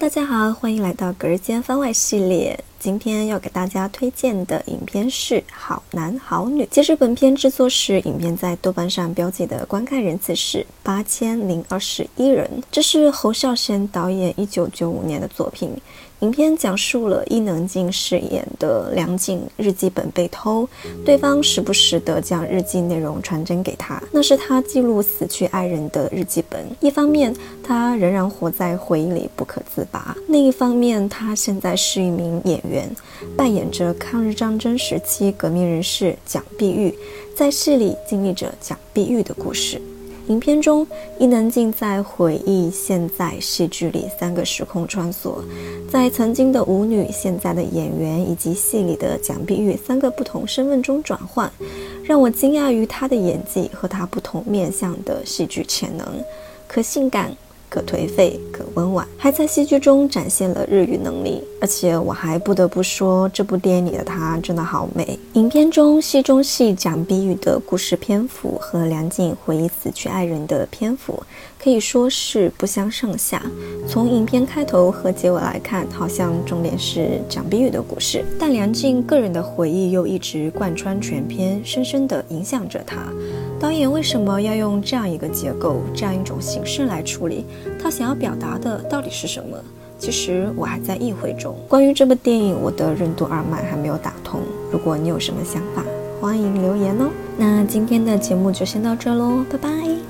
大家好，欢迎来到隔日间番外系列。今天要给大家推荐的影片是《好男好女》。截至本片制作时，影片在豆瓣上标记的观看人次是八千零二十一人。这是侯孝贤导演一九九五年的作品。影片讲述了伊能静饰演的梁静日记本被偷，对方时不时地将日记内容传真给他，那是他记录死去爱人的日记本。一方面，他仍然活在回忆里不可自拔；另一方面，他现在是一名演员，扮演着抗日战争时期革命人士蒋碧玉，在戏里经历着蒋碧玉的故事。影片中，伊能静在回忆现在戏剧里三个时空穿梭，在曾经的舞女、现在的演员以及戏里的蒋碧玉三个不同身份中转换，让我惊讶于她的演技和她不同面向的戏剧潜能，可性感。可颓废，可温婉，还在戏剧中展现了日语能力。而且我还不得不说，这部电影里的她真的好美。影片中戏中戏讲碧玉的故事篇幅和梁静回忆死去爱人的篇幅可以说是不相上下。从影片开头和结尾来看，好像重点是蒋碧玉的故事，但梁静个人的回忆又一直贯穿全片，深深地影响着她。导演为什么要用这样一个结构、这样一种形式来处理？他想要表达的到底是什么？其实我还在意会中。关于这部电影，我的任督二脉还没有打通。如果你有什么想法，欢迎留言哦。那今天的节目就先到这喽，拜拜。